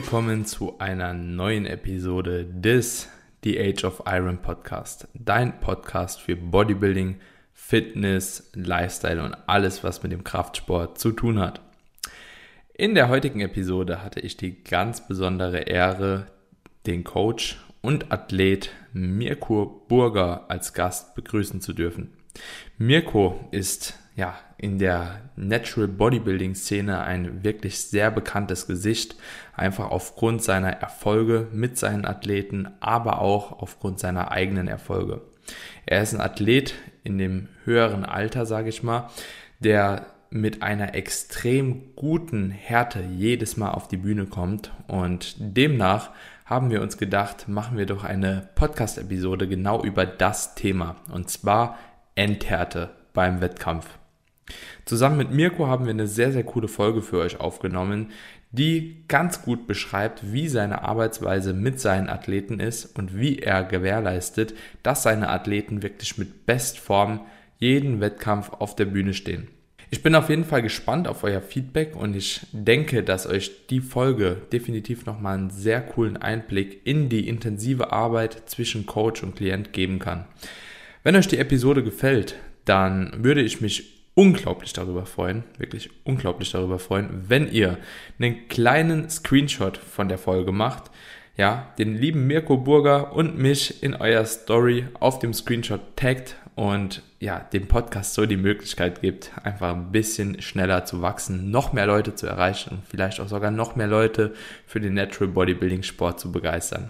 Willkommen zu einer neuen Episode des The Age of Iron Podcast. Dein Podcast für Bodybuilding, Fitness, Lifestyle und alles, was mit dem Kraftsport zu tun hat. In der heutigen Episode hatte ich die ganz besondere Ehre, den Coach und Athlet Mirko Burger als Gast begrüßen zu dürfen. Mirko ist ja in der Natural Bodybuilding Szene ein wirklich sehr bekanntes Gesicht, einfach aufgrund seiner Erfolge mit seinen Athleten, aber auch aufgrund seiner eigenen Erfolge. Er ist ein Athlet in dem höheren Alter, sage ich mal, der mit einer extrem guten Härte jedes Mal auf die Bühne kommt und demnach haben wir uns gedacht, machen wir doch eine Podcast-Episode genau über das Thema und zwar Endhärte beim Wettkampf. Zusammen mit Mirko haben wir eine sehr, sehr coole Folge für euch aufgenommen, die ganz gut beschreibt, wie seine Arbeitsweise mit seinen Athleten ist und wie er gewährleistet, dass seine Athleten wirklich mit Bestform jeden Wettkampf auf der Bühne stehen. Ich bin auf jeden Fall gespannt auf euer Feedback und ich denke, dass euch die Folge definitiv nochmal einen sehr coolen Einblick in die intensive Arbeit zwischen Coach und Klient geben kann. Wenn euch die Episode gefällt, dann würde ich mich unglaublich darüber freuen, wirklich unglaublich darüber freuen, wenn ihr einen kleinen Screenshot von der Folge macht, ja, den lieben Mirko Burger und mich in euer Story auf dem Screenshot taggt und ja, dem Podcast so die Möglichkeit gibt, einfach ein bisschen schneller zu wachsen, noch mehr Leute zu erreichen und vielleicht auch sogar noch mehr Leute für den Natural Bodybuilding Sport zu begeistern.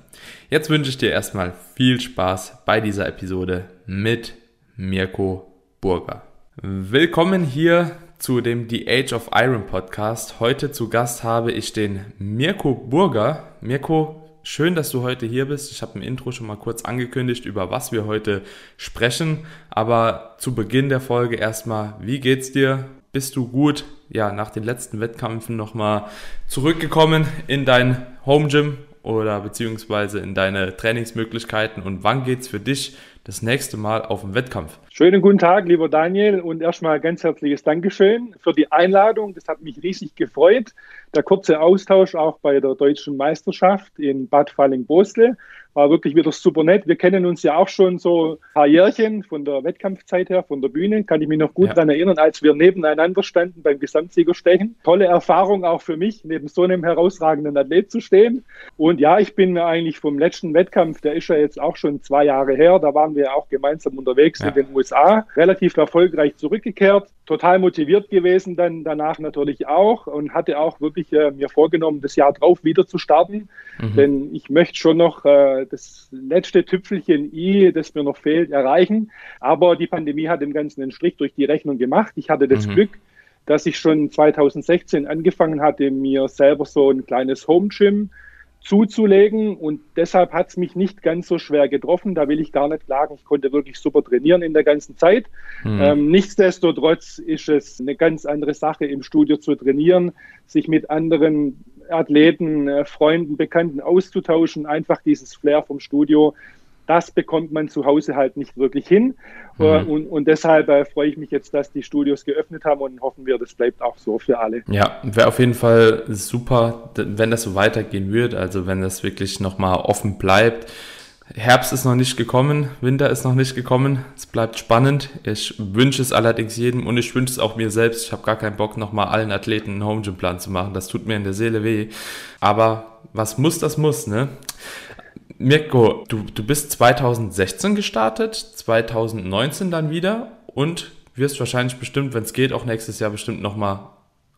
Jetzt wünsche ich dir erstmal viel Spaß bei dieser Episode mit Mirko Burger. Willkommen hier zu dem The Age of Iron Podcast. Heute zu Gast habe ich den Mirko Burger. Mirko, schön, dass du heute hier bist. Ich habe im Intro schon mal kurz angekündigt, über was wir heute sprechen. Aber zu Beginn der Folge erstmal, wie geht's dir? Bist du gut? Ja, nach den letzten Wettkämpfen nochmal zurückgekommen in dein Home Gym oder beziehungsweise in deine Trainingsmöglichkeiten und wann geht's für dich das nächste Mal auf dem Wettkampf. Schönen guten Tag, lieber Daniel, und erstmal ganz herzliches Dankeschön für die Einladung. Das hat mich riesig gefreut. Der kurze Austausch auch bei der deutschen Meisterschaft in Bad Falling-Bostel war wirklich wieder super nett. Wir kennen uns ja auch schon so ein paar Jährchen von der Wettkampfzeit her, von der Bühne. Kann ich mich noch gut ja. daran erinnern, als wir nebeneinander standen beim Gesamtsiegerstechen. Tolle Erfahrung auch für mich, neben so einem herausragenden Athlet zu stehen. Und ja, ich bin eigentlich vom letzten Wettkampf, der ist ja jetzt auch schon zwei Jahre her, da waren wir auch gemeinsam unterwegs ja. in den USA, relativ erfolgreich zurückgekehrt total motiviert gewesen, dann danach natürlich auch und hatte auch wirklich äh, mir vorgenommen, das Jahr drauf wieder zu starten. Mhm. Denn ich möchte schon noch äh, das letzte Tüpfelchen I, das mir noch fehlt, erreichen. Aber die Pandemie hat dem Ganzen einen Strich durch die Rechnung gemacht. Ich hatte das mhm. Glück, dass ich schon 2016 angefangen hatte, mir selber so ein kleines Home Gym zuzulegen. Und deshalb hat es mich nicht ganz so schwer getroffen. Da will ich gar nicht klagen. Ich konnte wirklich super trainieren in der ganzen Zeit. Mhm. Ähm, nichtsdestotrotz ist es eine ganz andere Sache, im Studio zu trainieren, sich mit anderen Athleten, äh, Freunden, Bekannten auszutauschen, einfach dieses Flair vom Studio das bekommt man zu Hause halt nicht wirklich hin. Mhm. Äh, und, und deshalb äh, freue ich mich jetzt, dass die Studios geöffnet haben und hoffen wir, das bleibt auch so für alle. Ja, wäre auf jeden Fall super, wenn das so weitergehen wird, also wenn das wirklich nochmal offen bleibt. Herbst ist noch nicht gekommen, Winter ist noch nicht gekommen. Es bleibt spannend. Ich wünsche es allerdings jedem und ich wünsche es auch mir selbst. Ich habe gar keinen Bock, nochmal allen Athleten einen Home Gym Plan zu machen. Das tut mir in der Seele weh. Aber was muss, das muss, ne? Mirko, du, du bist 2016 gestartet, 2019 dann wieder und wirst wahrscheinlich bestimmt, wenn es geht, auch nächstes Jahr bestimmt nochmal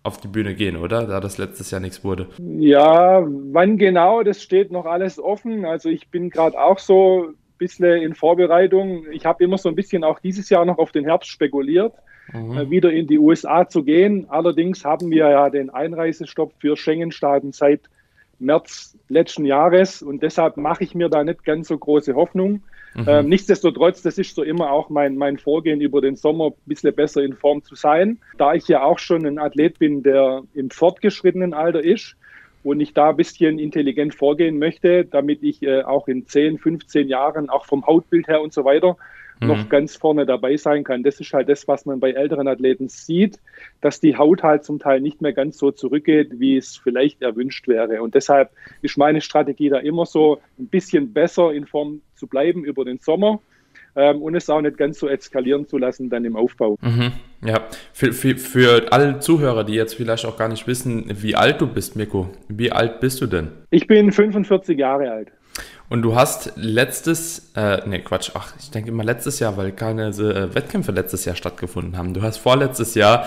auf die Bühne gehen, oder? Da das letztes Jahr nichts wurde. Ja, wann genau, das steht noch alles offen. Also ich bin gerade auch so ein bisschen in Vorbereitung. Ich habe immer so ein bisschen auch dieses Jahr noch auf den Herbst spekuliert, mhm. äh, wieder in die USA zu gehen. Allerdings haben wir ja den Einreisestopp für Schengen-Staaten seit März letzten Jahres und deshalb mache ich mir da nicht ganz so große Hoffnung. Mhm. Ähm, nichtsdestotrotz, das ist so immer auch mein, mein Vorgehen über den Sommer, ein bisschen besser in Form zu sein. Da ich ja auch schon ein Athlet bin, der im fortgeschrittenen Alter ist und ich da ein bisschen intelligent vorgehen möchte, damit ich äh, auch in 10, 15 Jahren, auch vom Hautbild her und so weiter, mhm. noch ganz vorne dabei sein kann. Das ist halt das, was man bei älteren Athleten sieht, dass die Haut halt zum Teil nicht mehr ganz so zurückgeht, wie es vielleicht erwünscht wäre. Und deshalb ist meine Strategie da immer so, ein bisschen besser in Form zu bleiben über den Sommer ähm, und es auch nicht ganz so eskalieren zu lassen dann im Aufbau. Mhm. Ja, für, für, für alle Zuhörer, die jetzt vielleicht auch gar nicht wissen, wie alt du bist, Mirko, wie alt bist du denn? Ich bin 45 Jahre alt. Und du hast letztes, äh, nee, Quatsch, ach, ich denke immer letztes Jahr, weil keine äh, Wettkämpfe letztes Jahr stattgefunden haben. Du hast vorletztes Jahr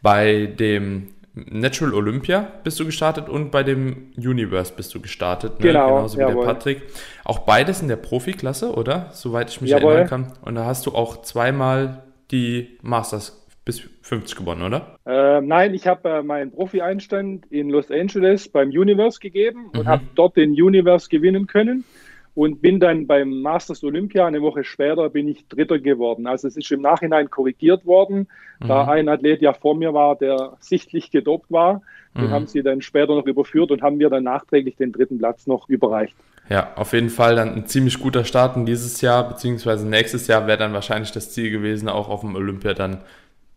bei dem Natural Olympia bist du gestartet und bei dem Universe bist du gestartet. Ne? Genau. Genauso wie jawohl. der Patrick. Auch beides in der Profiklasse, oder? Soweit ich mich jawohl. erinnern kann. Und da hast du auch zweimal die Masters bis 50 gewonnen, oder? Äh, nein, ich habe äh, meinen Profi-Einstand in Los Angeles beim Universe gegeben und mhm. habe dort den Universe gewinnen können und bin dann beim Masters Olympia eine Woche später bin ich Dritter geworden. Also es ist im Nachhinein korrigiert worden, mhm. da ein Athlet ja vor mir war, der sichtlich gedopt war. Den mhm. haben sie dann später noch überführt und haben mir dann nachträglich den dritten Platz noch überreicht. Ja, auf jeden Fall dann ein ziemlich guter Start in dieses Jahr, beziehungsweise nächstes Jahr wäre dann wahrscheinlich das Ziel gewesen, auch auf dem Olympia dann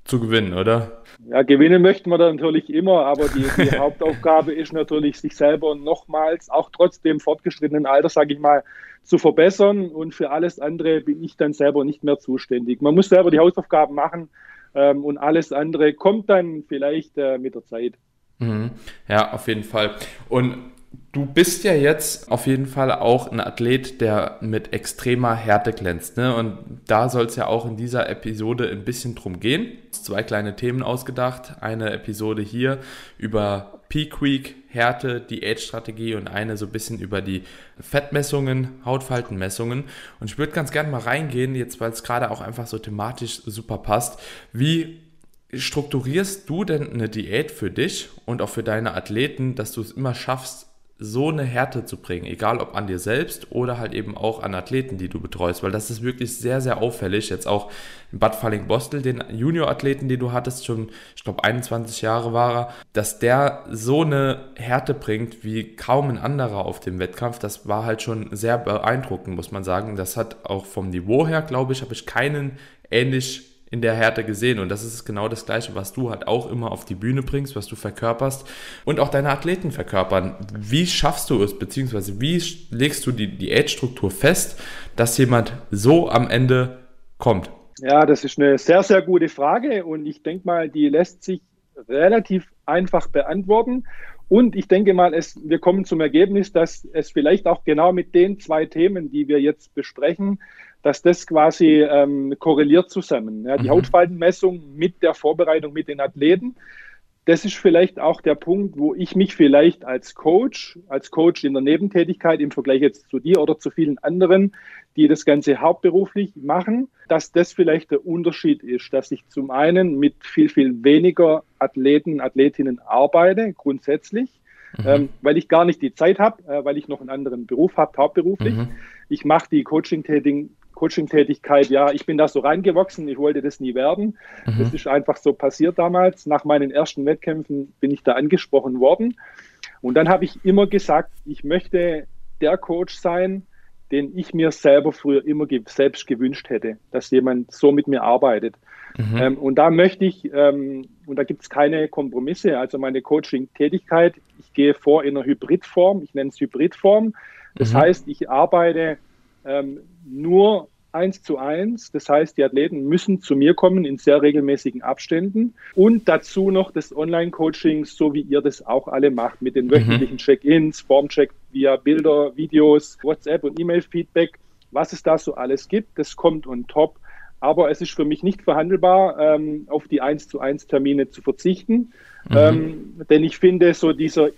zu gewinnen, oder? Ja, gewinnen möchten wir da natürlich immer, aber die, die Hauptaufgabe ist natürlich, sich selber nochmals, auch trotz dem fortgeschrittenen Alter, sage ich mal, zu verbessern. Und für alles andere bin ich dann selber nicht mehr zuständig. Man muss selber die Hausaufgaben machen ähm, und alles andere kommt dann vielleicht äh, mit der Zeit. Mhm. Ja, auf jeden Fall. Und Du bist ja jetzt auf jeden Fall auch ein Athlet, der mit extremer Härte glänzt. Ne? Und da soll es ja auch in dieser Episode ein bisschen drum gehen. Zwei kleine Themen ausgedacht. Eine Episode hier über Peak Week, Härte, Diätstrategie und eine so ein bisschen über die Fettmessungen, Hautfaltenmessungen. Und ich würde ganz gerne mal reingehen, jetzt weil es gerade auch einfach so thematisch super passt. Wie strukturierst du denn eine Diät für dich und auch für deine Athleten, dass du es immer schaffst, so eine Härte zu bringen, egal ob an dir selbst oder halt eben auch an Athleten, die du betreust, weil das ist wirklich sehr, sehr auffällig. Jetzt auch Bad Falling-Bostel, den Junior-Athleten, den du hattest, schon, ich glaube, 21 Jahre war er, dass der so eine Härte bringt wie kaum ein anderer auf dem Wettkampf, das war halt schon sehr beeindruckend, muss man sagen. Das hat auch vom Niveau her, glaube ich, habe ich keinen ähnlich in der Härte gesehen. Und das ist genau das Gleiche, was du halt auch immer auf die Bühne bringst, was du verkörperst und auch deine Athleten verkörpern. Wie schaffst du es, beziehungsweise wie legst du die Diätstruktur fest, dass jemand so am Ende kommt? Ja, das ist eine sehr, sehr gute Frage und ich denke mal, die lässt sich relativ einfach beantworten. Und ich denke mal, es, wir kommen zum Ergebnis, dass es vielleicht auch genau mit den zwei Themen, die wir jetzt besprechen, dass das quasi ähm, korreliert zusammen. Ja, die mhm. Hautfaltenmessung mit der Vorbereitung mit den Athleten. Das ist vielleicht auch der Punkt, wo ich mich vielleicht als Coach, als Coach in der Nebentätigkeit im Vergleich jetzt zu dir oder zu vielen anderen, die das Ganze hauptberuflich machen, dass das vielleicht der Unterschied ist, dass ich zum einen mit viel, viel weniger Athleten, Athletinnen arbeite, grundsätzlich, mhm. ähm, weil ich gar nicht die Zeit habe, äh, weil ich noch einen anderen Beruf habe, hauptberuflich. Mhm. Ich mache die Coaching-Tätigen Coaching-Tätigkeit, ja, ich bin da so reingewachsen, ich wollte das nie werden. Mhm. Das ist einfach so passiert damals. Nach meinen ersten Wettkämpfen bin ich da angesprochen worden. Und dann habe ich immer gesagt, ich möchte der Coach sein, den ich mir selber früher immer ge selbst gewünscht hätte, dass jemand so mit mir arbeitet. Mhm. Ähm, und da möchte ich, ähm, und da gibt es keine Kompromisse, also meine Coaching-Tätigkeit, ich gehe vor in einer Hybridform, ich nenne es Hybridform. Das mhm. heißt, ich arbeite ähm, nur eins zu eins. Das heißt, die Athleten müssen zu mir kommen in sehr regelmäßigen Abständen. Und dazu noch das Online-Coaching, so wie ihr das auch alle macht, mit den mhm. wöchentlichen Check-ins, Formcheck via Bilder, Videos, WhatsApp und E-Mail-Feedback. Was es da so alles gibt, das kommt on top. Aber es ist für mich nicht verhandelbar, ähm, auf die 1 zu 1 Termine zu verzichten. Mhm. Ähm, denn ich finde, so dieser,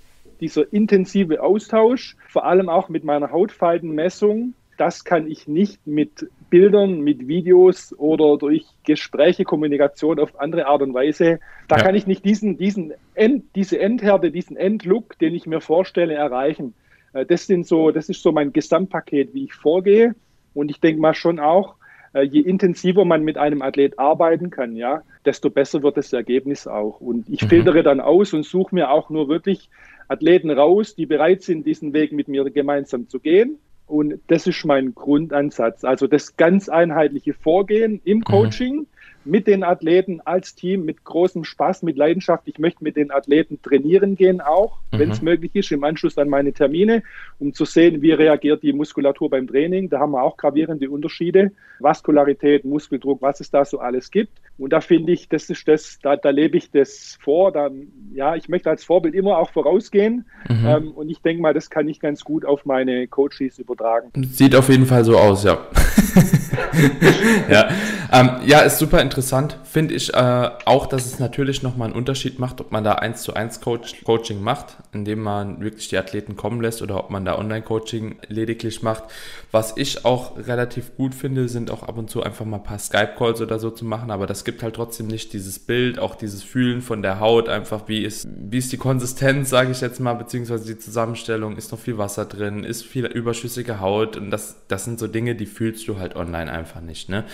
dieser intensive Austausch, vor allem auch mit meiner Hautfaltenmessung, das kann ich nicht mit Bildern, mit Videos oder durch Gespräche, Kommunikation auf andere Art und Weise. Da ja. kann ich nicht diesen, diesen End, diese Endhärte, diesen Endlook, den ich mir vorstelle, erreichen. Äh, das sind so, das ist so mein Gesamtpaket, wie ich vorgehe. Und ich denke mal schon auch, äh, je intensiver man mit einem Athlet arbeiten kann, ja, desto besser wird das Ergebnis auch. Und ich mhm. filtere dann aus und suche mir auch nur wirklich Athleten raus, die bereit sind, diesen Weg mit mir gemeinsam zu gehen Und das ist mein Grundansatz. Also das ganz einheitliche Vorgehen im mhm. Coaching. Mhm mit den Athleten als Team mit großem Spaß, mit Leidenschaft. Ich möchte mit den Athleten trainieren gehen auch, mhm. wenn es möglich ist, im Anschluss an meine Termine, um zu sehen, wie reagiert die Muskulatur beim Training. Da haben wir auch gravierende Unterschiede. Vaskularität, Muskeldruck, was es da so alles gibt. Und da finde ich, das ist das, da, da lebe ich das vor. Da, ja, ich möchte als Vorbild immer auch vorausgehen. Mhm. Ähm, und ich denke mal, das kann ich ganz gut auf meine Coaches übertragen. Sieht auf jeden Fall so aus, ja. ja. Ähm, ja, ist super interessant. Finde ich äh, auch, dass es natürlich nochmal einen Unterschied macht, ob man da eins zu eins Coach Coaching macht, indem man wirklich die Athleten kommen lässt oder ob man da Online-Coaching lediglich macht. Was ich auch relativ gut finde, sind auch ab und zu einfach mal ein paar Skype-Calls oder so zu machen, aber das gibt halt trotzdem nicht dieses Bild, auch dieses Fühlen von der Haut, einfach wie ist, wie ist die Konsistenz, sage ich jetzt mal, beziehungsweise die Zusammenstellung, ist noch viel Wasser drin, ist viel überschüssige Haut und das, das sind so Dinge, die fühlst du halt online einfach nicht. Ne?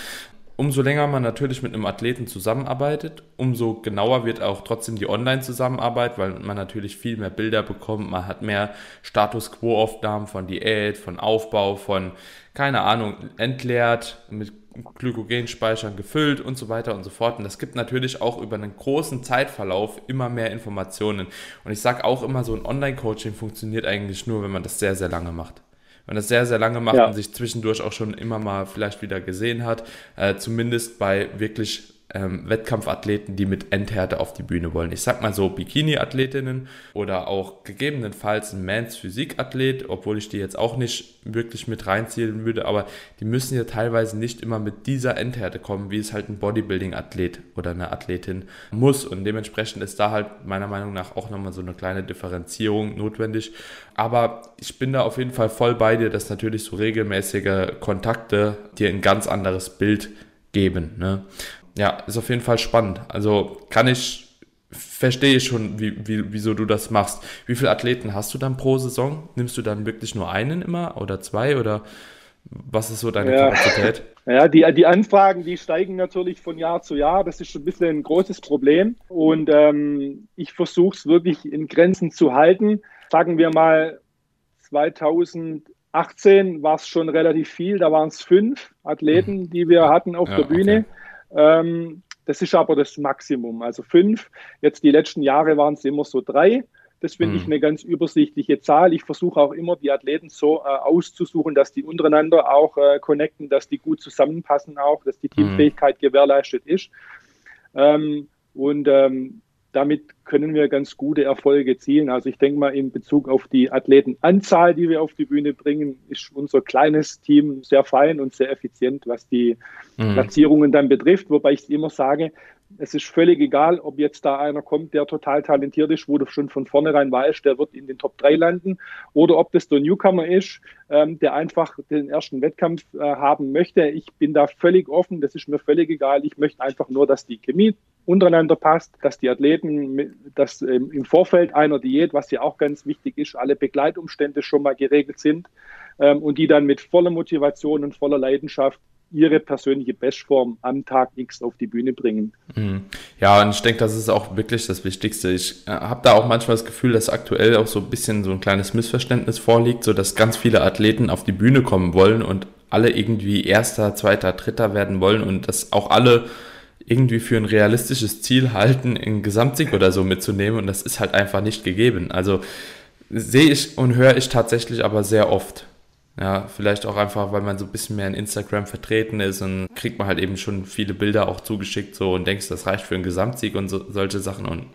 Umso länger man natürlich mit einem Athleten zusammenarbeitet, umso genauer wird auch trotzdem die Online-Zusammenarbeit, weil man natürlich viel mehr Bilder bekommt, man hat mehr Status Quo-Aufnahmen von Diät, von Aufbau, von, keine Ahnung, entleert, mit Glykogenspeichern gefüllt und so weiter und so fort. Und das gibt natürlich auch über einen großen Zeitverlauf immer mehr Informationen. Und ich sage auch immer, so ein Online-Coaching funktioniert eigentlich nur, wenn man das sehr, sehr lange macht man das sehr, sehr lange macht ja. und sich zwischendurch auch schon immer mal vielleicht wieder gesehen hat. Äh, zumindest bei wirklich ähm, Wettkampfathleten, die mit Endhärte auf die Bühne wollen. Ich sag mal so Bikini-Athletinnen oder auch gegebenenfalls ein Mans Physik-Athlet, obwohl ich die jetzt auch nicht wirklich mit reinziehen würde, aber die müssen ja teilweise nicht immer mit dieser Endhärte kommen, wie es halt ein Bodybuilding-Athlet oder eine Athletin muss. Und dementsprechend ist da halt meiner Meinung nach auch nochmal so eine kleine Differenzierung notwendig. Aber ich bin da auf jeden Fall voll bei dir, dass natürlich so regelmäßige Kontakte dir ein ganz anderes Bild geben. Ne? Ja, ist auf jeden Fall spannend. Also kann ich, verstehe ich schon, wie, wie, wieso du das machst. Wie viele Athleten hast du dann pro Saison? Nimmst du dann wirklich nur einen immer oder zwei oder was ist so deine ja. Kapazität? Ja, die, die Anfragen, die steigen natürlich von Jahr zu Jahr. Das ist schon ein bisschen ein großes Problem. Und ähm, ich versuche es wirklich in Grenzen zu halten. Sagen wir mal, 2018 war es schon relativ viel. Da waren es fünf Athleten, die wir hatten auf ja, der Bühne. Okay. Ähm, das ist aber das Maximum. Also fünf. Jetzt die letzten Jahre waren es immer so drei. Das finde mhm. ich eine ganz übersichtliche Zahl. Ich versuche auch immer, die Athleten so äh, auszusuchen, dass die untereinander auch äh, connecten, dass die gut zusammenpassen auch, dass die mhm. Teamfähigkeit mhm. gewährleistet ist. Ähm, und ähm, damit können wir ganz gute Erfolge erzielen. Also ich denke mal, in Bezug auf die Athletenanzahl, die wir auf die Bühne bringen, ist unser kleines Team sehr fein und sehr effizient, was die mhm. Platzierungen dann betrifft. Wobei ich immer sage, es ist völlig egal, ob jetzt da einer kommt, der total talentiert ist, wo du schon von vornherein weißt, der wird in den Top 3 landen, oder ob das der Newcomer ist, ähm, der einfach den ersten Wettkampf äh, haben möchte. Ich bin da völlig offen, das ist mir völlig egal. Ich möchte einfach nur, dass die Chemie untereinander passt, dass die Athleten, dass ähm, im Vorfeld einer Diät, was ja auch ganz wichtig ist, alle Begleitumstände schon mal geregelt sind ähm, und die dann mit voller Motivation und voller Leidenschaft ihre persönliche Bestform am Tag X auf die Bühne bringen. Mhm. Ja, und ich denke, das ist auch wirklich das Wichtigste. Ich äh, habe da auch manchmal das Gefühl, dass aktuell auch so ein bisschen so ein kleines Missverständnis vorliegt, so dass ganz viele Athleten auf die Bühne kommen wollen und alle irgendwie Erster, Zweiter, Dritter werden wollen und dass auch alle irgendwie für ein realistisches Ziel halten, einen Gesamtsieg oder so mitzunehmen und das ist halt einfach nicht gegeben. Also sehe ich und höre ich tatsächlich aber sehr oft. Ja, vielleicht auch einfach, weil man so ein bisschen mehr in Instagram vertreten ist und kriegt man halt eben schon viele Bilder auch zugeschickt so und denkst, das reicht für einen Gesamtsieg und so, solche Sachen und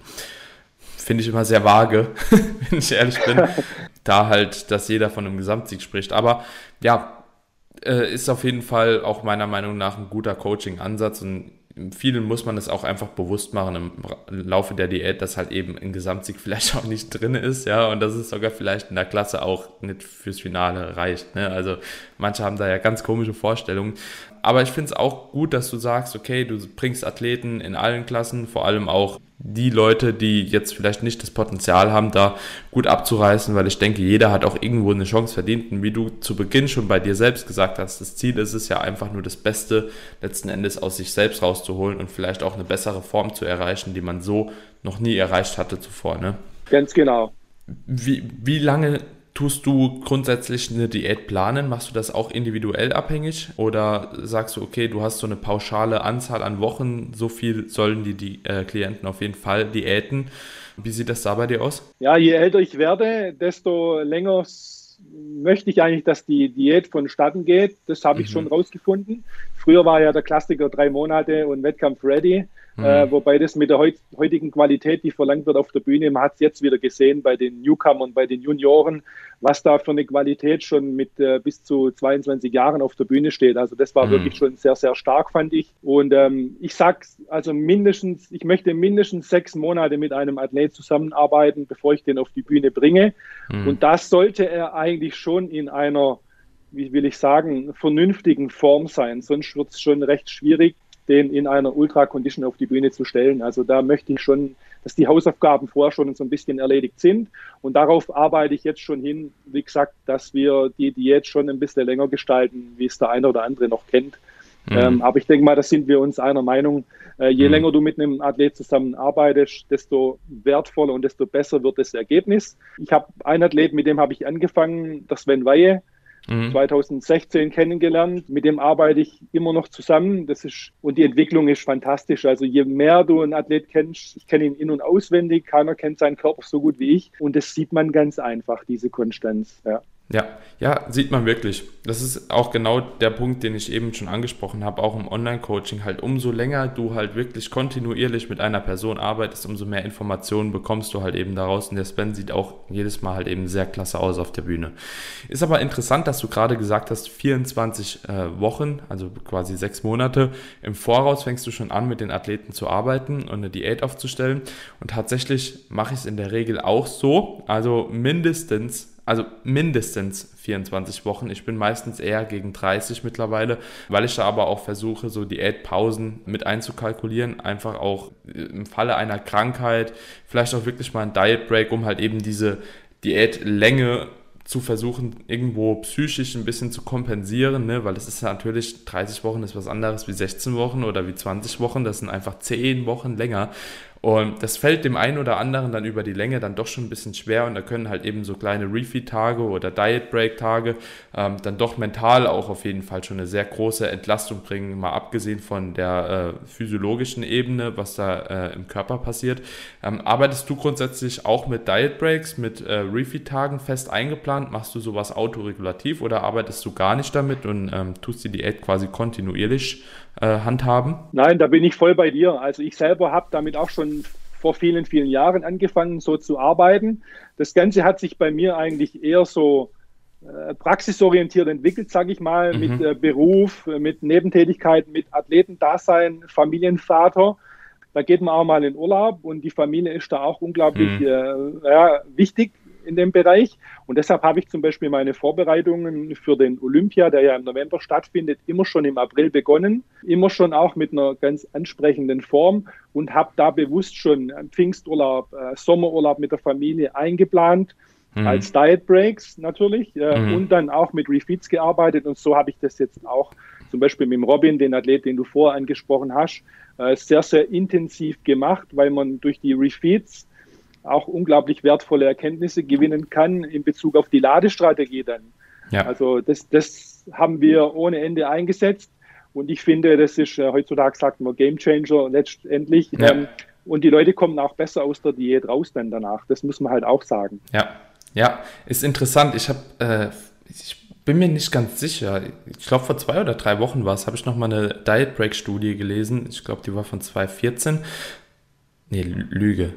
finde ich immer sehr vage, wenn ich ehrlich bin, da halt, dass jeder von einem Gesamtsieg spricht. Aber ja, äh, ist auf jeden Fall auch meiner Meinung nach ein guter Coaching-Ansatz und vielen muss man es auch einfach bewusst machen im Laufe der Diät, dass halt eben ein Gesamtsieg vielleicht auch nicht drin ist, ja, und dass es sogar vielleicht in der Klasse auch nicht fürs Finale reicht. Ne? Also manche haben da ja ganz komische Vorstellungen aber ich finde es auch gut, dass du sagst, okay, du bringst Athleten in allen Klassen, vor allem auch die Leute, die jetzt vielleicht nicht das Potenzial haben, da gut abzureißen, weil ich denke, jeder hat auch irgendwo eine Chance verdient. Und wie du zu Beginn schon bei dir selbst gesagt hast, das Ziel ist es ja einfach nur das Beste letzten Endes aus sich selbst rauszuholen und vielleicht auch eine bessere Form zu erreichen, die man so noch nie erreicht hatte zuvor. Ne? Ganz genau. Wie, wie lange tust du grundsätzlich eine Diät planen? Machst du das auch individuell abhängig? Oder sagst du, okay, du hast so eine pauschale Anzahl an Wochen, so viel sollen die, die äh, Klienten auf jeden Fall diäten? Wie sieht das da bei dir aus? Ja, je älter ich werde, desto länger möchte ich eigentlich, dass die Diät vonstatten geht. Das habe ich mhm. schon rausgefunden. Früher war ja der Klassiker drei Monate und Wettkampf ready. Mhm. Äh, wobei das mit der heut, heutigen Qualität, die verlangt wird auf der Bühne, man hat es jetzt wieder gesehen bei den Newcomern, bei den Junioren, was da für eine Qualität schon mit äh, bis zu 22 Jahren auf der Bühne steht. Also das war mhm. wirklich schon sehr, sehr stark, fand ich. Und ähm, ich sag also mindestens, ich möchte mindestens sechs Monate mit einem Athlet zusammenarbeiten, bevor ich den auf die Bühne bringe. Mhm. Und das sollte er eigentlich schon in einer wie will ich sagen, vernünftigen Form sein. Sonst wird es schon recht schwierig, den in einer Ultra-Condition auf die Bühne zu stellen. Also da möchte ich schon, dass die Hausaufgaben vorher schon so ein bisschen erledigt sind. Und darauf arbeite ich jetzt schon hin, wie gesagt, dass wir die Diät schon ein bisschen länger gestalten, wie es der eine oder andere noch kennt. Mhm. Ähm, aber ich denke mal, da sind wir uns einer Meinung. Äh, je mhm. länger du mit einem Athlet zusammenarbeitest, desto wertvoller und desto besser wird das Ergebnis. Ich habe einen Athlet, mit dem habe ich angefangen, der Sven Weihe. 2016 mhm. kennengelernt. Mit dem arbeite ich immer noch zusammen. Das ist, und die Entwicklung ist fantastisch. Also je mehr du einen Athlet kennst, ich kenne ihn in- und auswendig, keiner kennt seinen Körper so gut wie ich. Und das sieht man ganz einfach, diese Konstanz. Ja. Ja, ja, sieht man wirklich. Das ist auch genau der Punkt, den ich eben schon angesprochen habe, auch im Online-Coaching. Halt, umso länger du halt wirklich kontinuierlich mit einer Person arbeitest, umso mehr Informationen bekommst du halt eben daraus. Und der Sven sieht auch jedes Mal halt eben sehr klasse aus auf der Bühne. Ist aber interessant, dass du gerade gesagt hast, 24 äh, Wochen, also quasi sechs Monate im Voraus fängst du schon an, mit den Athleten zu arbeiten und eine Diät aufzustellen. Und tatsächlich mache ich es in der Regel auch so. Also mindestens also mindestens 24 Wochen. Ich bin meistens eher gegen 30 mittlerweile, weil ich da aber auch versuche, so Diätpausen mit einzukalkulieren. Einfach auch im Falle einer Krankheit, vielleicht auch wirklich mal ein Diet Break, um halt eben diese Diätlänge zu versuchen, irgendwo psychisch ein bisschen zu kompensieren, ne? weil es ist natürlich, 30 Wochen ist was anderes wie 16 Wochen oder wie 20 Wochen, das sind einfach 10 Wochen länger. Und das fällt dem einen oder anderen dann über die Länge dann doch schon ein bisschen schwer und da können halt eben so kleine Refeed-Tage oder Diet-Break-Tage ähm, dann doch mental auch auf jeden Fall schon eine sehr große Entlastung bringen, mal abgesehen von der äh, physiologischen Ebene, was da äh, im Körper passiert. Ähm, arbeitest du grundsätzlich auch mit Diet-Breaks, mit äh, Refeed-Tagen fest eingeplant? Machst du sowas autoregulativ oder arbeitest du gar nicht damit und ähm, tust die Diät quasi kontinuierlich äh, handhaben? Nein, da bin ich voll bei dir. Also ich selber habe damit auch schon vor vielen, vielen Jahren angefangen, so zu arbeiten. Das Ganze hat sich bei mir eigentlich eher so äh, praxisorientiert entwickelt, sage ich mal, mhm. mit äh, Beruf, mit Nebentätigkeiten, mit Athletendasein, Familienvater. Da geht man auch mal in Urlaub und die Familie ist da auch unglaublich mhm. äh, ja, wichtig in dem Bereich. Und deshalb habe ich zum Beispiel meine Vorbereitungen für den Olympia, der ja im November stattfindet, immer schon im April begonnen. Immer schon auch mit einer ganz ansprechenden Form und habe da bewusst schon Pfingsturlaub, äh, Sommerurlaub mit der Familie eingeplant. Mhm. Als Diet Breaks natürlich äh, mhm. und dann auch mit Refeeds gearbeitet und so habe ich das jetzt auch zum Beispiel mit dem Robin, den Athlet, den du vorher angesprochen hast, äh, sehr, sehr intensiv gemacht, weil man durch die Refeeds auch unglaublich wertvolle Erkenntnisse gewinnen kann in Bezug auf die Ladestrategie dann. Ja. Also das, das haben wir ohne Ende eingesetzt und ich finde, das ist äh, heutzutage sagt man Game Changer letztendlich. Ja. Ähm, und die Leute kommen auch besser aus der Diät raus dann danach. Das muss man halt auch sagen. Ja, ja, ist interessant. Ich habe, äh, ich bin mir nicht ganz sicher. Ich glaube, vor zwei oder drei Wochen war es, habe ich noch mal eine Diet Break Studie gelesen. Ich glaube, die war von 2014. Nee, Lüge.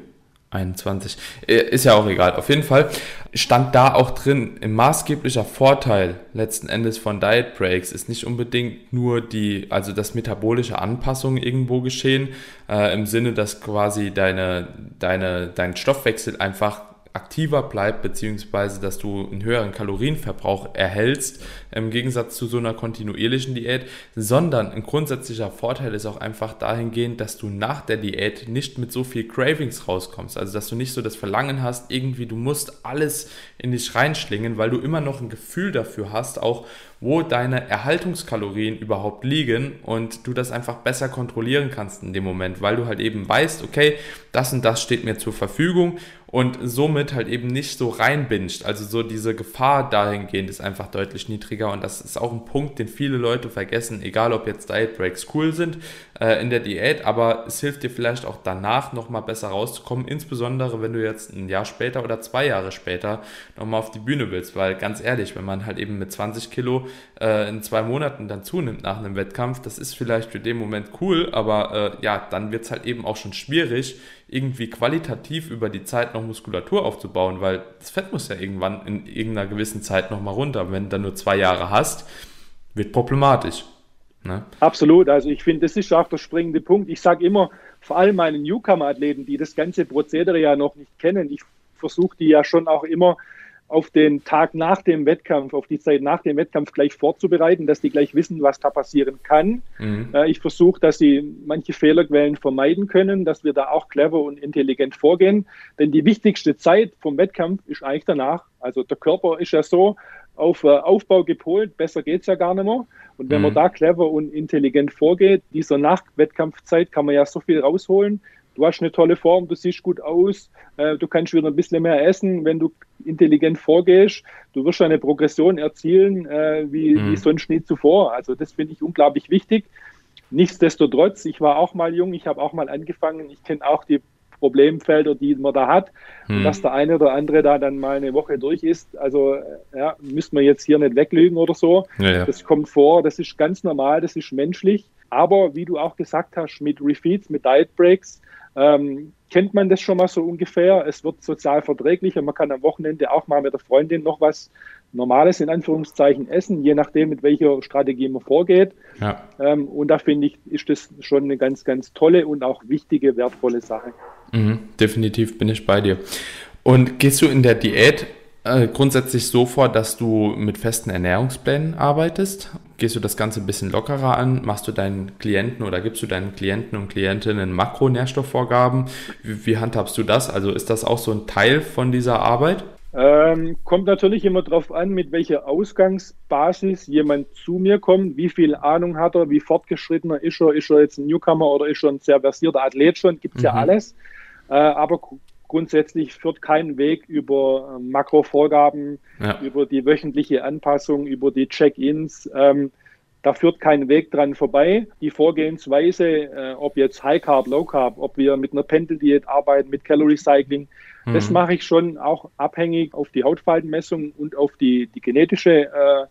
21. Äh, ist ja auch egal. Auf jeden Fall stand da auch drin, ein maßgeblicher Vorteil letzten Endes von Diet Breaks ist nicht unbedingt nur die, also das metabolische Anpassungen irgendwo geschehen, äh, im Sinne, dass quasi deine, deine, dein Stoffwechsel einfach aktiver bleibt, beziehungsweise dass du einen höheren Kalorienverbrauch erhältst, im Gegensatz zu so einer kontinuierlichen Diät, sondern ein grundsätzlicher Vorteil ist auch einfach dahingehend, dass du nach der Diät nicht mit so viel Cravings rauskommst. Also dass du nicht so das Verlangen hast, irgendwie du musst alles in dich reinschlingen, weil du immer noch ein Gefühl dafür hast, auch wo deine Erhaltungskalorien überhaupt liegen und du das einfach besser kontrollieren kannst in dem Moment, weil du halt eben weißt, okay, das und das steht mir zur Verfügung und somit halt eben nicht so reinbinscht. Also so diese Gefahr dahingehend ist einfach deutlich niedriger und das ist auch ein Punkt, den viele Leute vergessen, egal ob jetzt Diet Breaks cool sind äh, in der Diät, aber es hilft dir vielleicht auch danach nochmal besser rauszukommen, insbesondere wenn du jetzt ein Jahr später oder zwei Jahre später nochmal auf die Bühne willst, weil ganz ehrlich, wenn man halt eben mit 20 Kilo äh, in zwei Monaten dann zunimmt nach einem Wettkampf, das ist vielleicht für den Moment cool, aber äh, ja, dann wird es halt eben auch schon schwierig, irgendwie qualitativ über die Zeit noch Muskulatur aufzubauen, weil das Fett muss ja irgendwann in irgendeiner gewissen Zeit nochmal runter. Wenn du dann nur zwei Jahre hast, wird problematisch. Ne? Absolut, also ich finde, das ist auch der springende Punkt. Ich sage immer, vor allem meinen Newcomer-Athleten, die das ganze Prozedere ja noch nicht kennen, ich versuche die ja schon auch immer auf den Tag nach dem Wettkampf, auf die Zeit nach dem Wettkampf gleich vorzubereiten, dass die gleich wissen, was da passieren kann. Mhm. Äh, ich versuche, dass sie manche Fehlerquellen vermeiden können, dass wir da auch clever und intelligent vorgehen. Denn die wichtigste Zeit vom Wettkampf ist eigentlich danach. Also der Körper ist ja so auf äh, Aufbau gepolt, besser geht es ja gar nicht mehr. Und wenn mhm. man da clever und intelligent vorgeht, dieser Nachwettkampfzeit kann man ja so viel rausholen du hast eine tolle Form, du siehst gut aus, äh, du kannst wieder ein bisschen mehr essen, wenn du intelligent vorgehst. Du wirst eine Progression erzielen, äh, wie, mhm. wie sonst nie zuvor. Also das finde ich unglaublich wichtig. Nichtsdestotrotz, ich war auch mal jung, ich habe auch mal angefangen, ich kenne auch die Problemfelder, die man da hat. Mhm. Und dass der eine oder andere da dann mal eine Woche durch ist, also äh, ja, müssen wir jetzt hier nicht weglügen oder so. Ja, ja. Das kommt vor, das ist ganz normal, das ist menschlich. Aber wie du auch gesagt hast, mit Refeeds, mit Diet Breaks, ähm, kennt man das schon mal so ungefähr. Es wird sozial verträglicher. Man kann am Wochenende auch mal mit der Freundin noch was Normales in Anführungszeichen essen, je nachdem, mit welcher Strategie man vorgeht. Ja. Ähm, und da finde ich, ist das schon eine ganz, ganz tolle und auch wichtige, wertvolle Sache. Mhm, definitiv bin ich bei dir. Und gehst du in der Diät äh, grundsätzlich so vor, dass du mit festen Ernährungsplänen arbeitest? Gehst du das Ganze ein bisschen lockerer an? Machst du deinen Klienten oder gibst du deinen Klienten und Klientinnen Makronährstoffvorgaben? Wie, wie handhabst du das? Also ist das auch so ein Teil von dieser Arbeit? Ähm, kommt natürlich immer darauf an, mit welcher Ausgangsbasis jemand zu mir kommt, wie viel Ahnung hat er, wie fortgeschrittener ist er, ist er jetzt ein Newcomer oder ist er ein sehr versierter Athlet schon, gibt es mhm. ja alles. Äh, aber grundsätzlich führt kein Weg über äh, Makrovorgaben, ja. über die wöchentliche Anpassung, über die Check-ins. Ähm, da führt kein Weg dran vorbei. Die Vorgehensweise, äh, ob jetzt High Carb, Low Carb, ob wir mit einer Pendeldiät arbeiten, mit Calorie Cycling, mhm. das mache ich schon auch abhängig auf die Hautfaltenmessung und auf die, die genetische äh,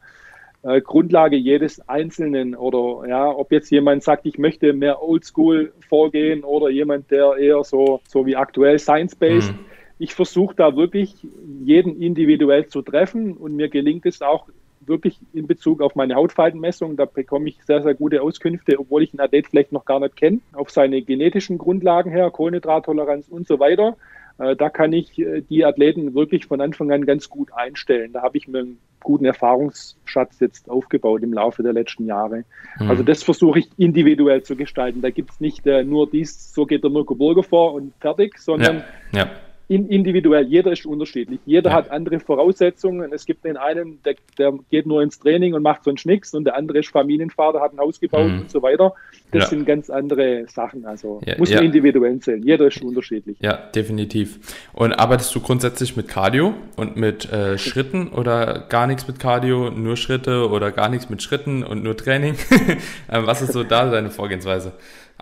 äh, Grundlage jedes Einzelnen oder ja, ob jetzt jemand sagt, ich möchte mehr Oldschool vorgehen oder jemand, der eher so, so wie aktuell Science-Based. Mhm. Ich versuche da wirklich jeden individuell zu treffen und mir gelingt es auch wirklich in Bezug auf meine Hautfaltenmessung. Da bekomme ich sehr, sehr gute Auskünfte, obwohl ich einen Athlet vielleicht noch gar nicht kenne, auf seine genetischen Grundlagen her, Kohlenhydrattoleranz und so weiter. Äh, da kann ich äh, die Athleten wirklich von Anfang an ganz gut einstellen. Da habe ich mir einen guten Erfahrungsschatz jetzt aufgebaut im Laufe der letzten Jahre. Mhm. Also das versuche ich individuell zu gestalten. Da gibt es nicht äh, nur dies, so geht der Mirko Burger vor und fertig, sondern ja, ja in, individuell. Jeder ist unterschiedlich. Jeder ja. hat andere Voraussetzungen. Es gibt den einen, der, der, geht nur ins Training und macht sonst nichts und der andere ist Familienvater, hat ein Haus gebaut mhm. und so weiter. Das ja. sind ganz andere Sachen. Also ja, muss man individuell zählen. Jeder ist unterschiedlich. Ja, definitiv. Und arbeitest du grundsätzlich mit Cardio und mit äh, Schritten oder gar nichts mit Cardio, nur Schritte oder gar nichts mit Schritten und nur Training? Ähm, was ist so da deine Vorgehensweise?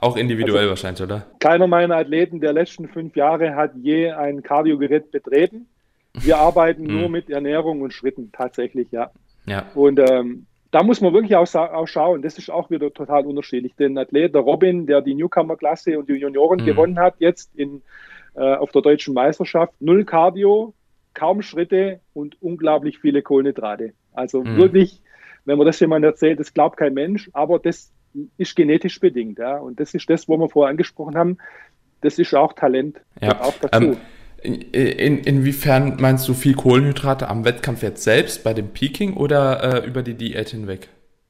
Auch individuell also, wahrscheinlich, oder? Keiner meiner Athleten der letzten fünf Jahre hat je ein Kardiogerät betreten. Wir arbeiten nur hm. mit Ernährung und Schritten, tatsächlich, ja. ja. Und ähm, da muss man wirklich auch, auch, schauen, das ist auch wieder total unterschiedlich. Den Athlet, der Robin, der die Newcomer-Klasse und die Junioren mhm. gewonnen hat, jetzt in, äh, auf der deutschen Meisterschaft, null Cardio, kaum Schritte und unglaublich viele Kohlenhydrate. Also mhm. wirklich, wenn man das jemand erzählt, das glaubt kein Mensch, aber das ist genetisch bedingt. Ja? Und das ist das, wo wir vorher angesprochen haben. Das ist auch Talent. Ja. Auch dazu. Ähm, in, inwiefern meinst du viel Kohlenhydrate am Wettkampf jetzt selbst bei dem Peaking oder äh, über die Diät hinweg?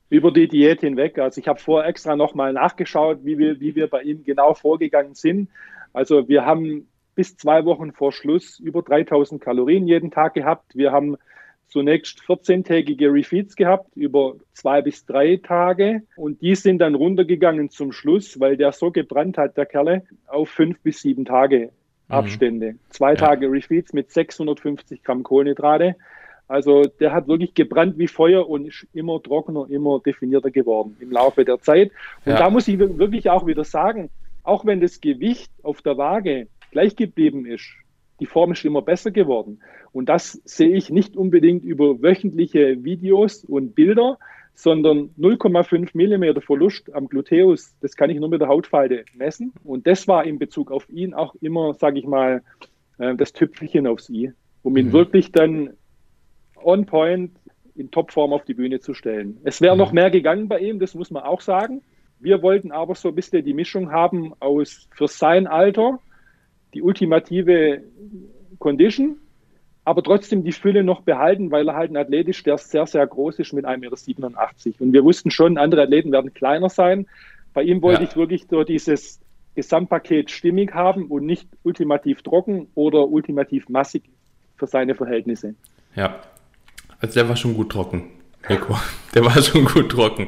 Über die Diät hinweg. Also ich habe vorher extra nochmal nachgeschaut, wie wir, wie wir bei ihm genau vorgegangen sind. Also wir haben bis zwei Wochen vor Schluss über 3000 Kalorien jeden Tag gehabt. Wir haben zunächst 14-tägige Refeeds gehabt über zwei bis drei Tage und die sind dann runtergegangen zum Schluss, weil der so gebrannt hat, der Kerle, auf fünf bis sieben Tage. Abstände. Mhm. Zwei Tage Refeeds mit 650 Gramm Kohlenhydrate. Also der hat wirklich gebrannt wie Feuer und ist immer trockener, immer definierter geworden im Laufe der Zeit. Und ja. da muss ich wirklich auch wieder sagen, auch wenn das Gewicht auf der Waage gleich geblieben ist, die Form ist immer besser geworden. Und das sehe ich nicht unbedingt über wöchentliche Videos und Bilder, sondern 0,5 Millimeter Verlust am Gluteus, das kann ich nur mit der Hautfalte messen. Und das war in Bezug auf ihn auch immer, sage ich mal, äh, das Tüpfelchen aufs I, um ihn mhm. wirklich dann on point in Topform auf die Bühne zu stellen. Es wäre mhm. noch mehr gegangen bei ihm, das muss man auch sagen. Wir wollten aber so ein bisschen die Mischung haben aus für sein Alter die ultimative Condition, aber trotzdem die Fülle noch behalten, weil er halt ein Athlet ist, der sehr, sehr groß ist mit 1,87 Meter. Und wir wussten schon, andere Athleten werden kleiner sein. Bei ihm wollte ja. ich wirklich so dieses Gesamtpaket stimmig haben und nicht ultimativ trocken oder ultimativ massig für seine Verhältnisse. Ja, also der war schon gut trocken. Nico. Der war schon gut trocken.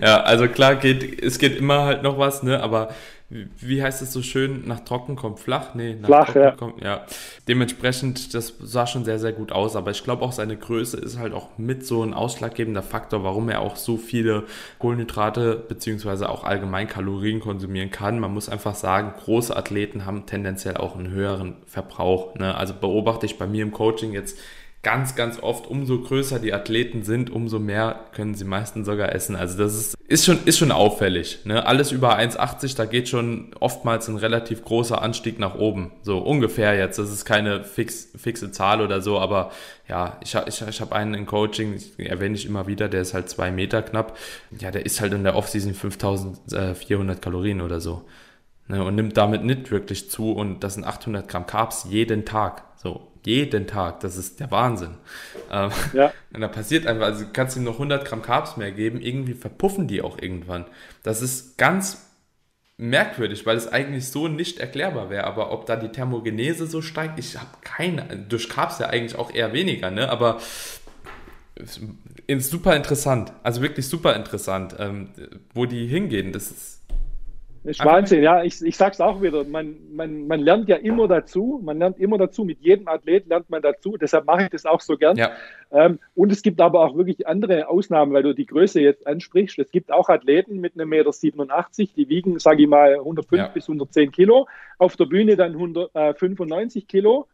Ja, also klar geht, es geht immer halt noch was, ne, aber wie heißt es so schön, nach trocken kommt flach? Nee, nach flach, trocken ja. kommt, ja. Dementsprechend, das sah schon sehr, sehr gut aus, aber ich glaube auch seine Größe ist halt auch mit so ein ausschlaggebender Faktor, warum er auch so viele Kohlenhydrate beziehungsweise auch allgemein Kalorien konsumieren kann. Man muss einfach sagen, große Athleten haben tendenziell auch einen höheren Verbrauch. Ne? Also beobachte ich bei mir im Coaching jetzt ganz, ganz oft, umso größer die Athleten sind, umso mehr können sie meistens sogar essen. Also das ist, ist, schon, ist schon auffällig. Ne? Alles über 1,80, da geht schon oftmals ein relativ großer Anstieg nach oben. So ungefähr jetzt. Das ist keine fix, fixe Zahl oder so, aber ja, ich, ich, ich habe einen in Coaching, erwähne ich immer wieder, der ist halt zwei Meter knapp. Ja, der ist halt in der Offseason 5400 Kalorien oder so. Ne? Und nimmt damit nicht wirklich zu und das sind 800 Gramm Carbs jeden Tag. So, jeden Tag. Das ist der Wahnsinn. Ähm, ja. Und da passiert einfach, also kannst du ihm noch 100 Gramm Carbs mehr geben, irgendwie verpuffen die auch irgendwann. Das ist ganz merkwürdig, weil es eigentlich so nicht erklärbar wäre. Aber ob da die Thermogenese so steigt, ich habe keine, durch Carbs ja eigentlich auch eher weniger, ne? aber ist super interessant, also wirklich super interessant, ähm, wo die hingehen. Das ist ist Wahnsinn, ja, ich, ich sag's auch wieder. Man, man, man lernt ja immer dazu, man lernt immer dazu, mit jedem Athlet lernt man dazu, deshalb mache ich das auch so gern. Ja. Ähm, und es gibt aber auch wirklich andere Ausnahmen, weil du die Größe jetzt ansprichst. Es gibt auch Athleten mit einem Meter 87, die wiegen, sage ich mal, 105 ja. bis 110 Kilo, auf der Bühne dann 195 äh, Kilo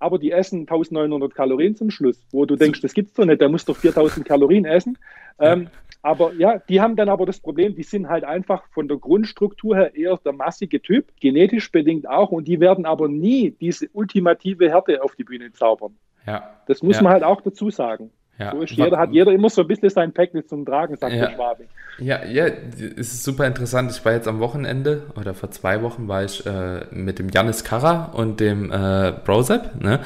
aber die essen 1900 Kalorien zum Schluss, wo du denkst, das gibt's doch nicht, der muss doch 4000 Kalorien essen. Ähm, aber ja, die haben dann aber das Problem, die sind halt einfach von der Grundstruktur her eher der massige Typ, genetisch bedingt auch, und die werden aber nie diese ultimative Härte auf die Bühne zaubern. Ja. Das muss ja. man halt auch dazu sagen. Ja. So ist jeder, hat jeder immer so ein bisschen sein Päckchen zum Tragen, sagt ja. der Schwabe. Ja, ja, es ist super interessant. Ich war jetzt am Wochenende oder vor zwei Wochen war ich äh, mit dem Janis Kara und dem äh, Brosep. Ne?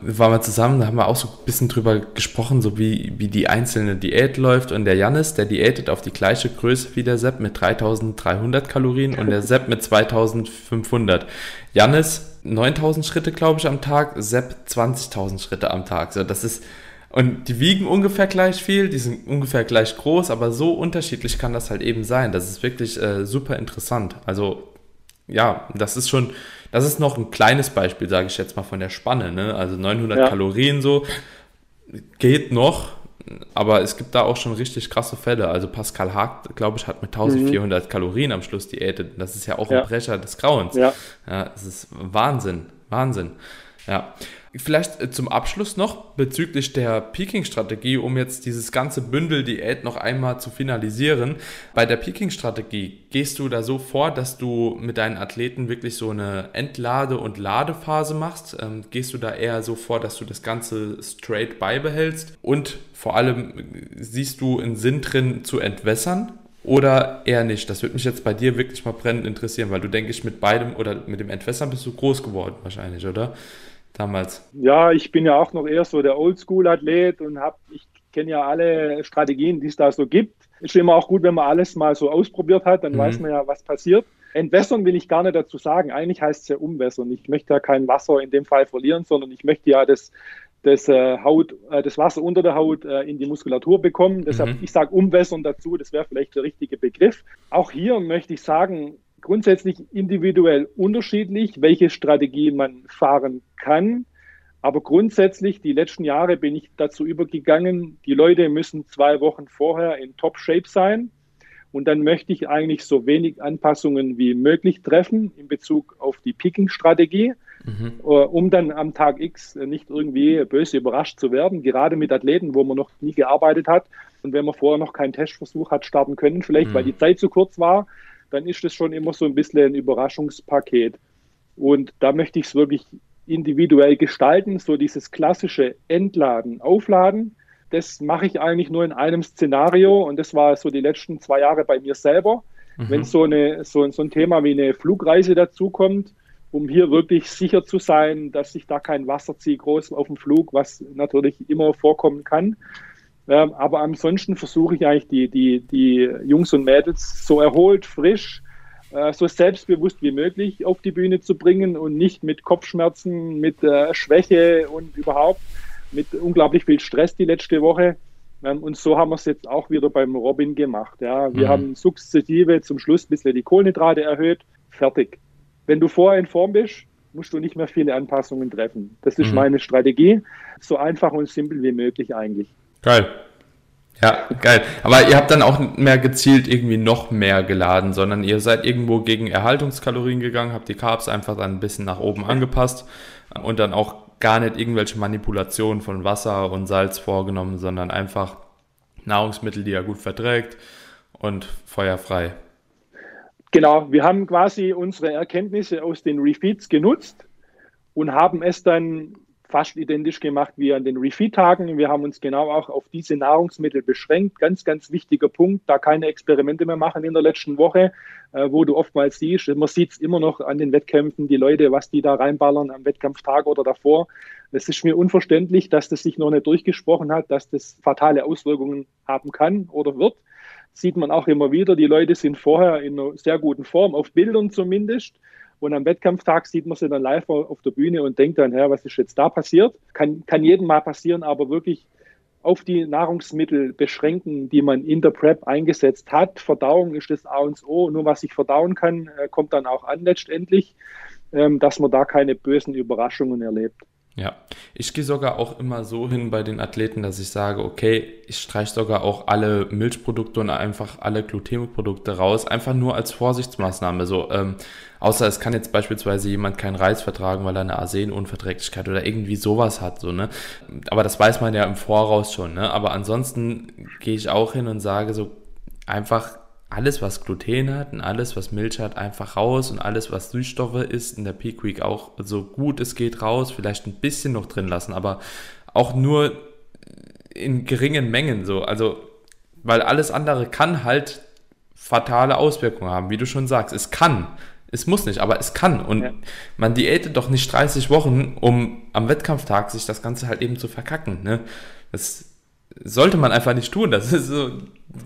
Wir waren mal zusammen, da haben wir auch so ein bisschen drüber gesprochen, so wie, wie die einzelne Diät läuft. Und der Janis, der diätet auf die gleiche Größe wie der Sepp mit 3300 Kalorien und der Sepp mit 2500. Janis 9000 Schritte, glaube ich, am Tag, Sepp 20.000 Schritte am Tag. So, das ist und die wiegen ungefähr gleich viel, die sind ungefähr gleich groß, aber so unterschiedlich kann das halt eben sein. Das ist wirklich äh, super interessant. Also ja, das ist schon, das ist noch ein kleines Beispiel, sage ich jetzt mal, von der Spanne. Ne? Also 900 ja. Kalorien so geht noch, aber es gibt da auch schon richtig krasse Fälle. Also Pascal Haag, glaube ich, hat mit 1400 mhm. Kalorien am Schluss diätet. Das ist ja auch ja. ein Brecher des Grauens. Ja. ja, das ist Wahnsinn, Wahnsinn. Ja. Vielleicht äh, zum Abschluss noch bezüglich der Peaking-Strategie, um jetzt dieses ganze Bündel Diät noch einmal zu finalisieren. Bei der Peaking-Strategie gehst du da so vor, dass du mit deinen Athleten wirklich so eine Entlade- und Ladephase machst? Ähm, gehst du da eher so vor, dass du das Ganze straight beibehältst? Und vor allem äh, siehst du einen Sinn drin zu entwässern? Oder eher nicht? Das würde mich jetzt bei dir wirklich mal brennend interessieren, weil du, denke ich, mit beidem oder mit dem Entwässern bist du groß geworden wahrscheinlich, oder? Damals? Ja, ich bin ja auch noch eher so der Oldschool-Athlet und habe, ich kenne ja alle Strategien, die es da so gibt. Ist immer auch gut, wenn man alles mal so ausprobiert hat, dann mhm. weiß man ja, was passiert. Entwässern will ich gar nicht dazu sagen. Eigentlich heißt es ja umwässern. Ich möchte ja kein Wasser in dem Fall verlieren, sondern ich möchte ja das, das, äh, Haut, äh, das Wasser unter der Haut äh, in die Muskulatur bekommen. Deshalb, mhm. ich sage umwässern dazu, das wäre vielleicht der richtige Begriff. Auch hier möchte ich sagen, grundsätzlich individuell unterschiedlich, welche Strategie man fahren kann. Aber grundsätzlich, die letzten Jahre bin ich dazu übergegangen, die Leute müssen zwei Wochen vorher in Top-Shape sein. Und dann möchte ich eigentlich so wenig Anpassungen wie möglich treffen in Bezug auf die Picking-Strategie, mhm. Äh, um dann am Tag X nicht irgendwie böse überrascht zu werden, gerade mit Athleten, wo man noch nie gearbeitet hat. Und wenn man vorher noch keinen Testversuch hat starten können, vielleicht mhm. weil die Zeit zu kurz war, dann ist das schon immer so ein bisschen ein Überraschungspaket. Und da möchte ich es wirklich individuell gestalten, so dieses klassische Entladen, Aufladen. Das mache ich eigentlich nur in einem Szenario und das war so die letzten zwei Jahre bei mir selber. Mhm. Wenn so, eine, so, so ein Thema wie eine Flugreise dazukommt, um hier wirklich sicher zu sein, dass ich da kein Wasser ziehe groß auf dem Flug, was natürlich immer vorkommen kann. Ähm, aber ansonsten versuche ich eigentlich die, die, die Jungs und Mädels so erholt, frisch, äh, so selbstbewusst wie möglich auf die Bühne zu bringen und nicht mit Kopfschmerzen, mit äh, Schwäche und überhaupt mit unglaublich viel Stress die letzte Woche. Ähm, und so haben wir es jetzt auch wieder beim Robin gemacht. Ja. Wir mhm. haben sukzessive zum Schluss ein bisschen die Kohlenhydrate erhöht. Fertig. Wenn du vorher in Form bist, musst du nicht mehr viele Anpassungen treffen. Das ist mhm. meine Strategie. So einfach und simpel wie möglich eigentlich. Geil. Ja, geil. Aber ihr habt dann auch mehr gezielt irgendwie noch mehr geladen, sondern ihr seid irgendwo gegen Erhaltungskalorien gegangen, habt die Carbs einfach dann ein bisschen nach oben angepasst und dann auch gar nicht irgendwelche Manipulationen von Wasser und Salz vorgenommen, sondern einfach Nahrungsmittel, die er gut verträgt und feuerfrei. Genau, wir haben quasi unsere Erkenntnisse aus den Refeeds genutzt und haben es dann fast identisch gemacht wie an den Refeed-Tagen. Wir haben uns genau auch auf diese Nahrungsmittel beschränkt. Ganz, ganz wichtiger Punkt, da keine Experimente mehr machen in der letzten Woche, äh, wo du oftmals siehst, man sieht es immer noch an den Wettkämpfen, die Leute, was die da reinballern am Wettkampftag oder davor. Es ist mir unverständlich, dass das sich noch nicht durchgesprochen hat, dass das fatale Auswirkungen haben kann oder wird. Sieht man auch immer wieder. Die Leute sind vorher in einer sehr guten Form, auf Bildern zumindest. Und am Wettkampftag sieht man sie dann live auf der Bühne und denkt dann, ja, was ist jetzt da passiert? Kann, kann jedem mal passieren, aber wirklich auf die Nahrungsmittel beschränken, die man in der Prep eingesetzt hat. Verdauung ist das A und O. Nur was ich verdauen kann, äh, kommt dann auch an letztendlich, ähm, dass man da keine bösen Überraschungen erlebt. Ja, ich gehe sogar auch immer so hin bei den Athleten, dass ich sage, okay, ich streiche sogar auch alle Milchprodukte und einfach alle Glutenprodukte raus, einfach nur als Vorsichtsmaßnahme. So, ähm, außer es kann jetzt beispielsweise jemand keinen Reis vertragen, weil er eine Arsenunverträglichkeit oder irgendwie sowas hat, so, ne? Aber das weiß man ja im Voraus schon, ne? Aber ansonsten gehe ich auch hin und sage so, einfach alles, was Gluten hat und alles, was Milch hat, einfach raus und alles, was Süßstoffe ist, in der Peak Week auch so gut es geht raus, vielleicht ein bisschen noch drin lassen, aber auch nur in geringen Mengen so. Also, weil alles andere kann halt fatale Auswirkungen haben, wie du schon sagst. Es kann. Es muss nicht, aber es kann. Und ja. man diätet doch nicht 30 Wochen, um am Wettkampftag sich das Ganze halt eben zu verkacken. Ne? Das sollte man einfach nicht tun. Das ist so,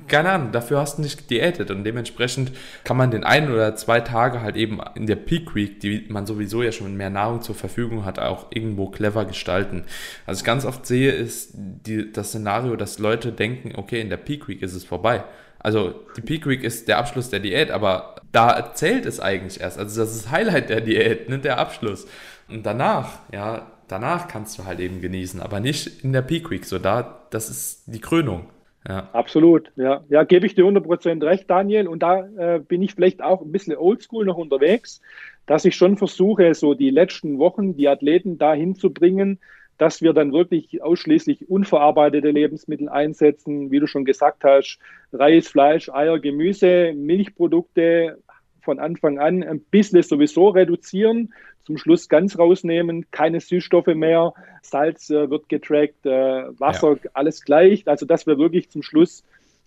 keine Ahnung, dafür hast du nicht diätet und dementsprechend kann man den einen oder zwei Tage halt eben in der Peak Week, die man sowieso ja schon mehr Nahrung zur Verfügung hat, auch irgendwo clever gestalten. Was ich ganz oft sehe, ist die, das Szenario, dass Leute denken, okay, in der Peak Week ist es vorbei. Also die Peak Week ist der Abschluss der Diät, aber da zählt es eigentlich erst. Also das ist Highlight der Diät, nicht der Abschluss. Und danach, ja, danach kannst du halt eben genießen, aber nicht in der Peak Week. So da, das ist die Krönung. Ja. Absolut, ja. Ja, gebe ich dir 100% recht, Daniel. Und da äh, bin ich vielleicht auch ein bisschen oldschool noch unterwegs, dass ich schon versuche, so die letzten Wochen die Athleten dahin zu bringen, dass wir dann wirklich ausschließlich unverarbeitete Lebensmittel einsetzen, wie du schon gesagt hast, Reis, Fleisch, Eier, Gemüse, Milchprodukte von Anfang an ein bisschen sowieso reduzieren, zum Schluss ganz rausnehmen, keine Süßstoffe mehr, Salz äh, wird getrackt, äh, Wasser, ja. alles gleich. Also dass wir wirklich zum Schluss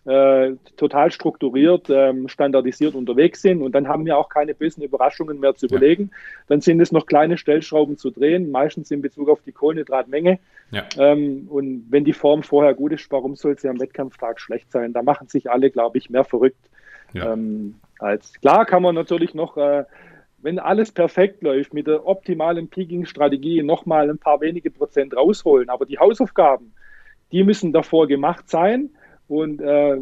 äh, total strukturiert, ähm, standardisiert unterwegs sind und dann haben wir auch keine bösen Überraschungen mehr zu überlegen. Ja. Dann sind es noch kleine Stellschrauben zu drehen, meistens in Bezug auf die Kohlenhydratmenge. Ja. Ähm, und wenn die Form vorher gut ist, warum soll sie am Wettkampftag schlecht sein? Da machen sich alle, glaube ich, mehr verrückt. Ähm, als klar kann man natürlich noch äh, wenn alles perfekt läuft, mit der optimalen Peaking-Strategie nochmal ein paar wenige Prozent rausholen. Aber die Hausaufgaben, die müssen davor gemacht sein. Und äh,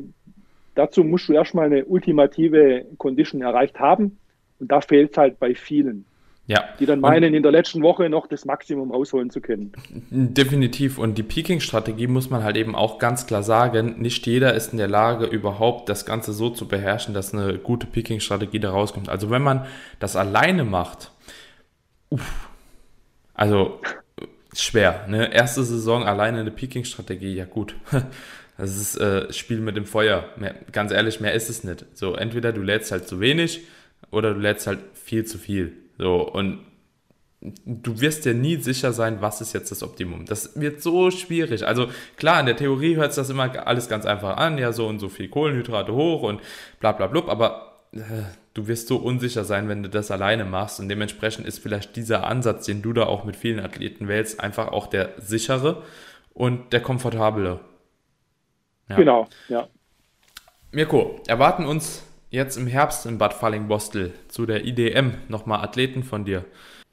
dazu musst du erstmal eine ultimative Condition erreicht haben. Und da fehlt es halt bei vielen. Ja. Die dann meinen, in der letzten Woche noch das Maximum rausholen zu können. Definitiv. Und die Peaking-Strategie muss man halt eben auch ganz klar sagen. Nicht jeder ist in der Lage, überhaupt das Ganze so zu beherrschen, dass eine gute Peaking-Strategie da rauskommt. Also wenn man das alleine macht, uff, also schwer. Ne? Erste Saison alleine eine Peaking-Strategie, ja gut. Das ist äh, Spiel mit dem Feuer. Mehr, ganz ehrlich, mehr ist es nicht. So, entweder du lädst halt zu wenig oder du lädst halt viel zu viel. So, und du wirst dir nie sicher sein, was ist jetzt das Optimum. Das wird so schwierig. Also klar, in der Theorie hört sich das immer alles ganz einfach an, ja, so und so viel Kohlenhydrate hoch und bla bla blub, aber äh, du wirst so unsicher sein, wenn du das alleine machst und dementsprechend ist vielleicht dieser Ansatz, den du da auch mit vielen Athleten wählst, einfach auch der sichere und der komfortable. Ja. Genau, ja. Mirko, erwarten uns jetzt im Herbst in Bad Falling-Bostel zu der IDM nochmal Athleten von dir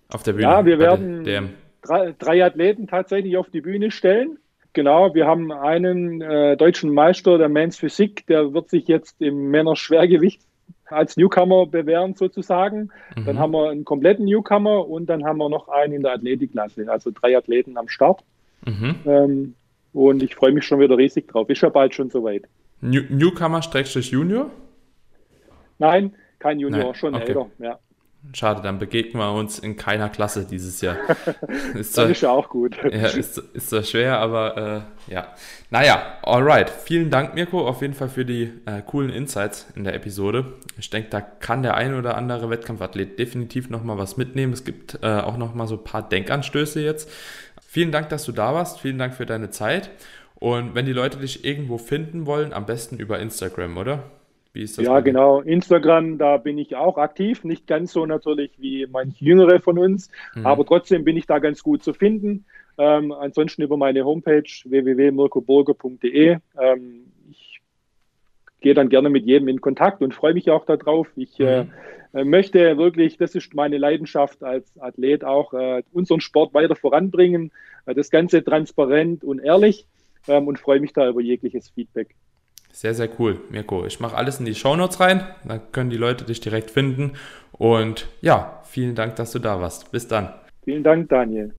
auf der Bühne? Ja, wir werden drei, drei, Athleten tatsächlich auf die Bühne stellen. Genau, wir haben einen äh, deutschen Meister der Men's Physik, der wird sich jetzt im Männer-Schwergewicht als Newcomer bewähren sozusagen. Mhm. Dann haben wir einen kompletten Newcomer und dann haben wir noch einen in der Athletikklasse, also drei Athleten am Start. Mhm. Ähm, und ich freue mich schon wieder riesig drauf. Ist ja bald schon soweit. New Newcomer-Junior? Nein, kein Junior, Nein. schon okay. älter. Ja. Schade, dann begegnen wir uns in keiner Klasse dieses Jahr. Ist das ist ja auch gut. Ja, ist, ist zwar schwer, aber äh, ja. Naja, alright. Vielen Dank, Mirko, auf jeden Fall für die äh, coolen Insights in der Episode. Ich denke, da kann der ein oder andere Wettkampfathlet definitiv nochmal was mitnehmen. Es gibt äh, auch nochmal so ein paar Denkanstöße jetzt. Vielen Dank, dass du da warst. Vielen Dank für deine Zeit. Und wenn die Leute dich irgendwo finden wollen, am besten über Instagram, oder? Wie ist das? Ja, genau. Instagram, da bin ich auch aktiv. Nicht ganz so natürlich wie manche Jüngere von uns, mhm. aber trotzdem bin ich da ganz gut zu finden. Ähm, ansonsten über meine Homepage www.mirkoburger.de. Ähm, gehe dann gerne mit jedem in Kontakt und freue mich auch darauf. Ich äh, mhm. äh, möchte wirklich, das ist meine Leidenschaft als Athlet auch, äh, unseren Sport weiter voranbringen. Äh, das Ganze transparent und ehrlich ähm, und freue mich da über jegliches Feedback. Sehr, sehr cool, Mirko. Ich mache alles in die Shownotes rein, dann können die Leute dich direkt finden. Und ja, vielen Dank, dass du da warst. Bis dann. Vielen Dank, Daniel.